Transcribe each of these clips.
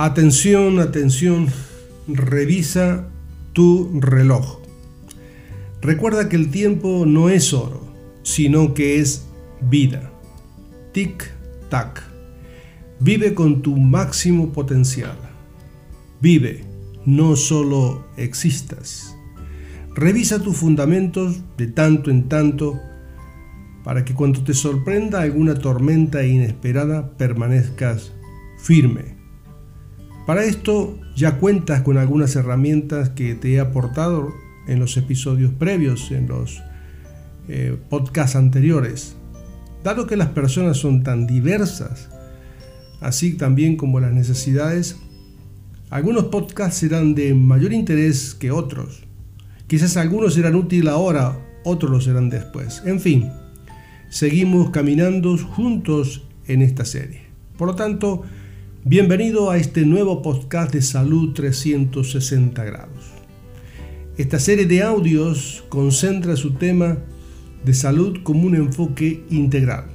Atención, atención, revisa tu reloj. Recuerda que el tiempo no es oro, sino que es vida. Tic-tac. Vive con tu máximo potencial. Vive, no solo existas. Revisa tus fundamentos de tanto en tanto para que cuando te sorprenda alguna tormenta inesperada permanezcas firme para esto ya cuentas con algunas herramientas que te he aportado en los episodios previos, en los eh, podcasts anteriores. Dado que las personas son tan diversas, así también como las necesidades, algunos podcasts serán de mayor interés que otros. Quizás algunos serán útiles ahora, otros lo serán después. En fin, seguimos caminando juntos en esta serie. Por lo tanto, Bienvenido a este nuevo podcast de Salud 360 grados. Esta serie de audios concentra su tema de salud como un enfoque integral,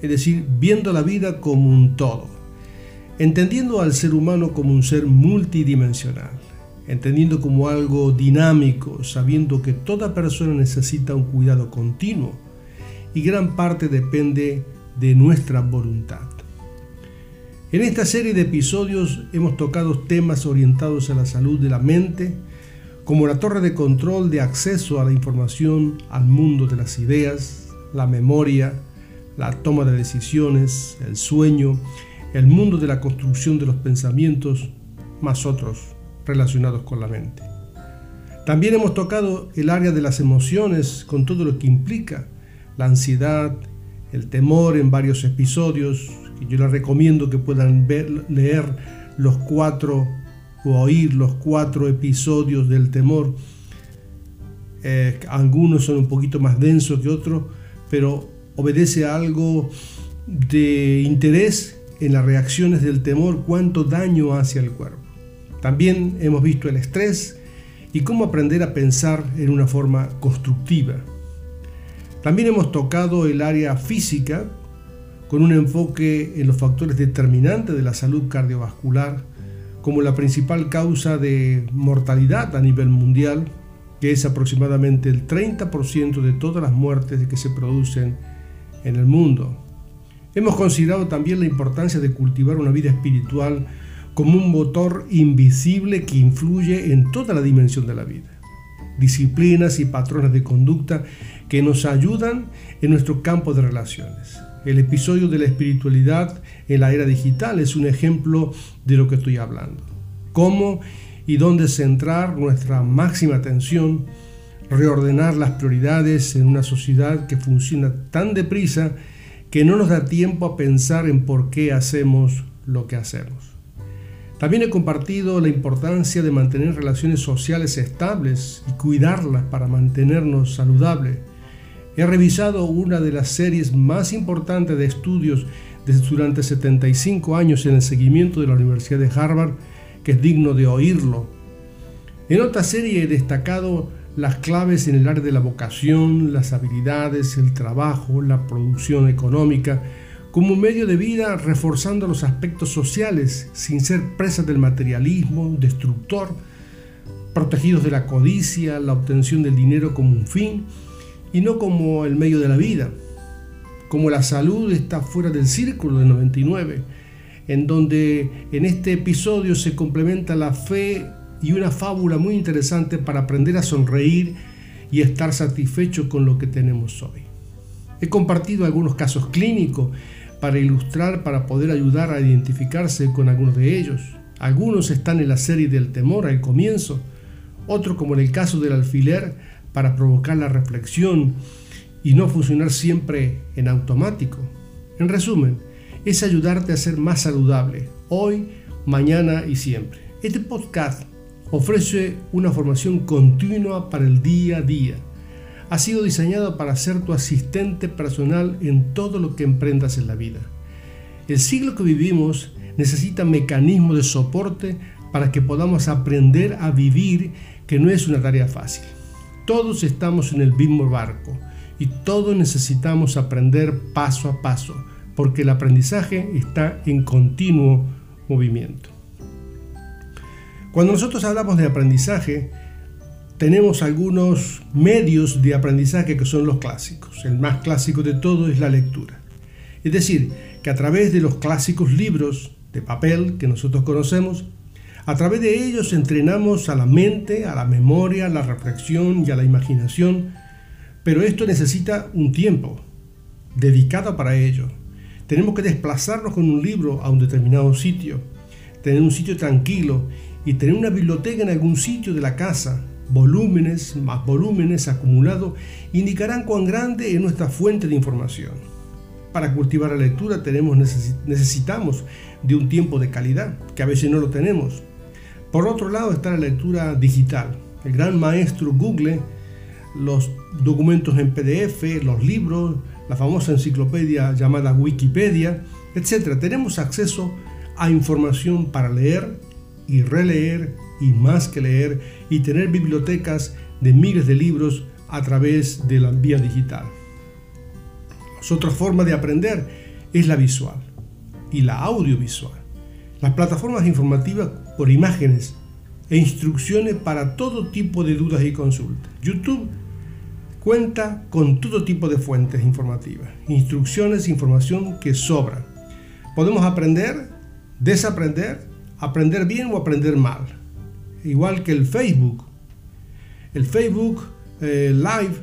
es decir, viendo la vida como un todo, entendiendo al ser humano como un ser multidimensional, entendiendo como algo dinámico, sabiendo que toda persona necesita un cuidado continuo y gran parte depende de nuestra voluntad. En esta serie de episodios hemos tocado temas orientados a la salud de la mente, como la torre de control de acceso a la información al mundo de las ideas, la memoria, la toma de decisiones, el sueño, el mundo de la construcción de los pensamientos, más otros relacionados con la mente. También hemos tocado el área de las emociones con todo lo que implica la ansiedad, el temor en varios episodios, yo les recomiendo que puedan ver, leer los cuatro o oír los cuatro episodios del temor. Eh, algunos son un poquito más densos que otros, pero obedece a algo de interés en las reacciones del temor, cuánto daño hace al cuerpo. También hemos visto el estrés y cómo aprender a pensar en una forma constructiva. También hemos tocado el área física, con un enfoque en los factores determinantes de la salud cardiovascular como la principal causa de mortalidad a nivel mundial, que es aproximadamente el 30% de todas las muertes que se producen en el mundo. Hemos considerado también la importancia de cultivar una vida espiritual como un motor invisible que influye en toda la dimensión de la vida. Disciplinas y patrones de conducta que nos ayudan en nuestro campo de relaciones. El episodio de la espiritualidad en la era digital es un ejemplo de lo que estoy hablando. Cómo y dónde centrar nuestra máxima atención, reordenar las prioridades en una sociedad que funciona tan deprisa que no nos da tiempo a pensar en por qué hacemos lo que hacemos. También he compartido la importancia de mantener relaciones sociales estables y cuidarlas para mantenernos saludables He revisado una de las series más importantes de estudios durante 75 años en el seguimiento de la Universidad de Harvard, que es digno de oírlo. En otra serie he destacado las claves en el área de la vocación, las habilidades, el trabajo, la producción económica, como medio de vida reforzando los aspectos sociales sin ser presas del materialismo destructor, protegidos de la codicia, la obtención del dinero como un fin, y no como el medio de la vida. Como la salud está fuera del círculo de 99, en donde en este episodio se complementa la fe y una fábula muy interesante para aprender a sonreír y estar satisfecho con lo que tenemos hoy. He compartido algunos casos clínicos para ilustrar, para poder ayudar a identificarse con algunos de ellos. Algunos están en la serie del temor al comienzo, otros como en el caso del alfiler para provocar la reflexión y no funcionar siempre en automático. En resumen, es ayudarte a ser más saludable hoy, mañana y siempre. Este podcast ofrece una formación continua para el día a día. Ha sido diseñado para ser tu asistente personal en todo lo que emprendas en la vida. El siglo que vivimos necesita mecanismos de soporte para que podamos aprender a vivir, que no es una tarea fácil. Todos estamos en el mismo barco y todos necesitamos aprender paso a paso, porque el aprendizaje está en continuo movimiento. Cuando nosotros hablamos de aprendizaje, tenemos algunos medios de aprendizaje que son los clásicos. El más clásico de todo es la lectura. Es decir, que a través de los clásicos libros de papel que nosotros conocemos, a través de ellos entrenamos a la mente, a la memoria, a la reflexión y a la imaginación, pero esto necesita un tiempo dedicado para ello. Tenemos que desplazarnos con un libro a un determinado sitio, tener un sitio tranquilo y tener una biblioteca en algún sitio de la casa. Volúmenes más volúmenes acumulados indicarán cuán grande es nuestra fuente de información. Para cultivar la lectura necesitamos de un tiempo de calidad, que a veces no lo tenemos. Por otro lado está la lectura digital. El gran maestro Google, los documentos en PDF, los libros, la famosa enciclopedia llamada Wikipedia, etc. Tenemos acceso a información para leer y releer y más que leer y tener bibliotecas de miles de libros a través de la vía digital. otra forma de aprender es la visual y la audiovisual. Las plataformas informativas por imágenes e instrucciones para todo tipo de dudas y consultas. YouTube cuenta con todo tipo de fuentes informativas, instrucciones, información que sobra. Podemos aprender, desaprender, aprender bien o aprender mal. Igual que el Facebook. El Facebook eh, Live,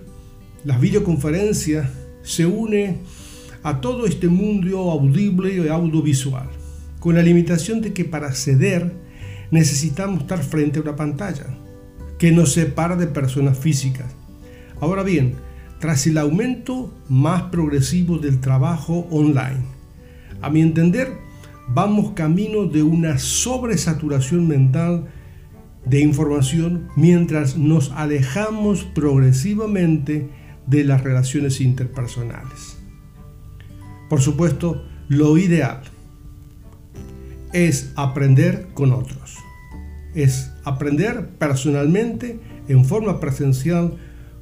las videoconferencias, se une a todo este mundo audible y audiovisual, con la limitación de que para acceder necesitamos estar frente a una pantalla que nos separa de personas físicas. Ahora bien, tras el aumento más progresivo del trabajo online, a mi entender, vamos camino de una sobresaturación mental de información mientras nos alejamos progresivamente de las relaciones interpersonales. Por supuesto, lo ideal es aprender con otros. Es aprender personalmente en forma presencial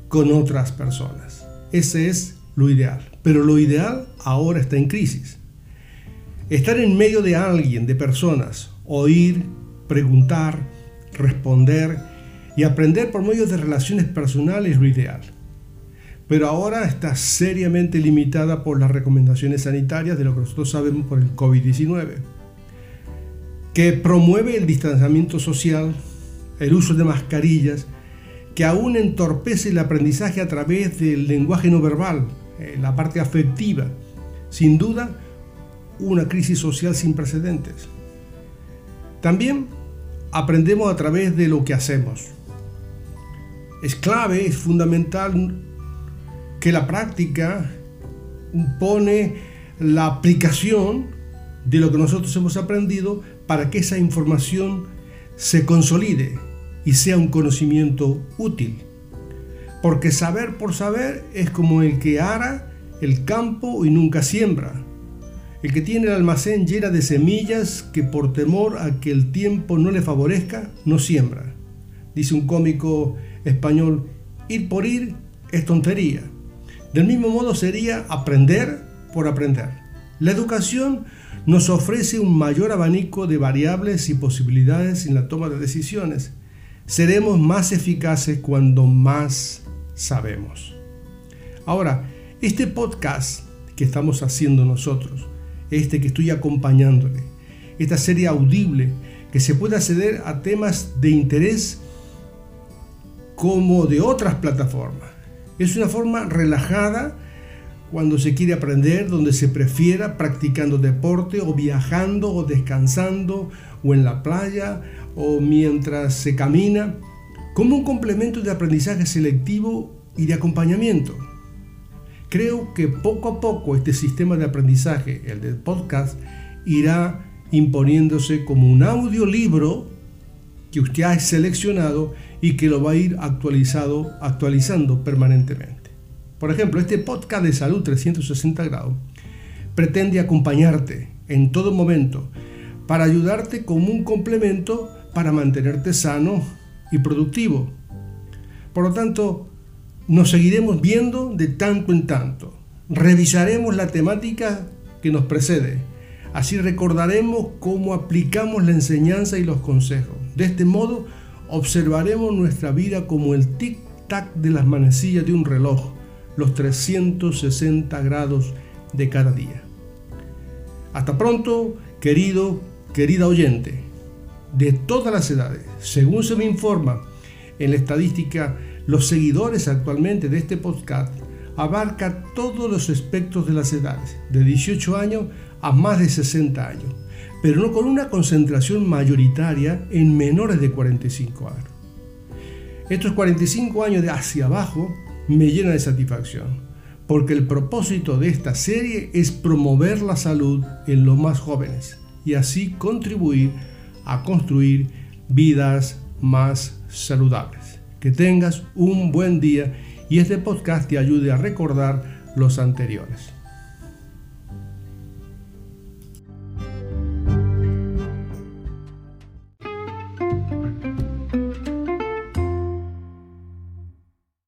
con otras personas. Ese es lo ideal. Pero lo ideal ahora está en crisis. Estar en medio de alguien, de personas, oír, preguntar, responder y aprender por medio de relaciones personales es lo ideal pero ahora está seriamente limitada por las recomendaciones sanitarias de lo que nosotros sabemos por el COVID-19, que promueve el distanciamiento social, el uso de mascarillas, que aún entorpece el aprendizaje a través del lenguaje no verbal, eh, la parte afectiva. Sin duda, una crisis social sin precedentes. También aprendemos a través de lo que hacemos. Es clave, es fundamental que la práctica pone la aplicación de lo que nosotros hemos aprendido para que esa información se consolide y sea un conocimiento útil. Porque saber por saber es como el que ara el campo y nunca siembra. El que tiene el almacén llena de semillas que por temor a que el tiempo no le favorezca, no siembra. Dice un cómico español, ir por ir es tontería. Del mismo modo sería aprender por aprender. La educación nos ofrece un mayor abanico de variables y posibilidades en la toma de decisiones. Seremos más eficaces cuando más sabemos. Ahora, este podcast que estamos haciendo nosotros, este que estoy acompañándole, esta serie audible que se puede acceder a temas de interés como de otras plataformas es una forma relajada cuando se quiere aprender, donde se prefiera practicando deporte o viajando o descansando o en la playa o mientras se camina como un complemento de aprendizaje selectivo y de acompañamiento. Creo que poco a poco este sistema de aprendizaje, el del podcast, irá imponiéndose como un audiolibro que usted ha seleccionado y que lo va a ir actualizado, actualizando permanentemente. Por ejemplo, este podcast de salud 360 grados pretende acompañarte en todo momento para ayudarte como un complemento para mantenerte sano y productivo. Por lo tanto, nos seguiremos viendo de tanto en tanto. Revisaremos la temática que nos precede. Así recordaremos cómo aplicamos la enseñanza y los consejos. De este modo, observaremos nuestra vida como el tic-tac de las manecillas de un reloj, los 360 grados de cada día. Hasta pronto, querido, querida oyente. De todas las edades, según se me informa en la estadística, los seguidores actualmente de este podcast abarca todos los aspectos de las edades, de 18 años a más de 60 años, pero no con una concentración mayoritaria en menores de 45 años. Estos 45 años de hacia abajo me llenan de satisfacción, porque el propósito de esta serie es promover la salud en los más jóvenes y así contribuir a construir vidas más saludables. Que tengas un buen día y este podcast te ayude a recordar los anteriores.